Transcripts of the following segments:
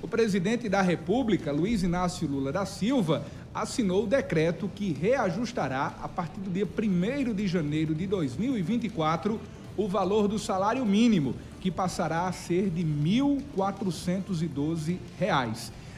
O presidente da República, Luiz Inácio Lula da Silva, assinou o decreto que reajustará, a partir do dia 1 de janeiro de 2024, o valor do salário mínimo, que passará a ser de R$ 1.412.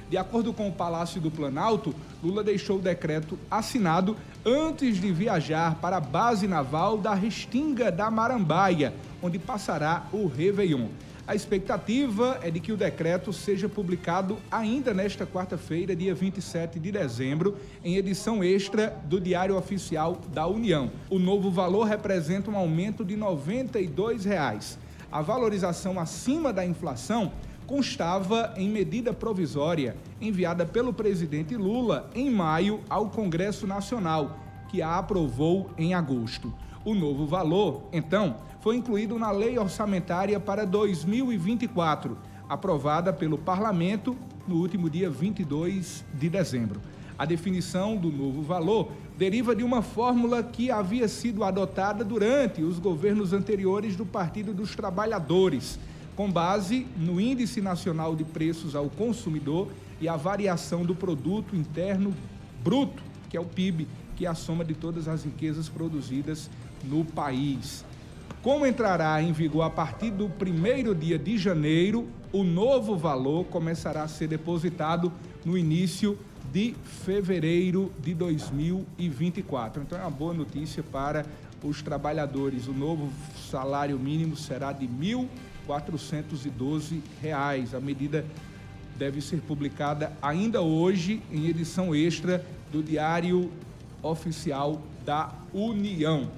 De acordo com o Palácio do Planalto, Lula deixou o decreto assinado antes de viajar para a base naval da Restinga da Marambaia, onde passará o Réveillon. A expectativa é de que o decreto seja publicado ainda nesta quarta-feira, dia 27 de dezembro, em edição extra do Diário Oficial da União. O novo valor representa um aumento de 92 reais. A valorização acima da inflação constava em medida provisória enviada pelo presidente Lula em maio ao Congresso Nacional, que a aprovou em agosto. O novo valor, então, foi incluído na Lei Orçamentária para 2024, aprovada pelo Parlamento no último dia 22 de dezembro. A definição do novo valor deriva de uma fórmula que havia sido adotada durante os governos anteriores do Partido dos Trabalhadores, com base no Índice Nacional de Preços ao Consumidor e a variação do Produto Interno Bruto, que é o PIB, que é a soma de todas as riquezas produzidas no país. Como entrará em vigor a partir do primeiro dia de janeiro, o novo valor começará a ser depositado no início de fevereiro de 2024. Então é uma boa notícia para os trabalhadores. O novo salário mínimo será de R$ 1.412. A medida deve ser publicada ainda hoje em edição extra do Diário Oficial da União.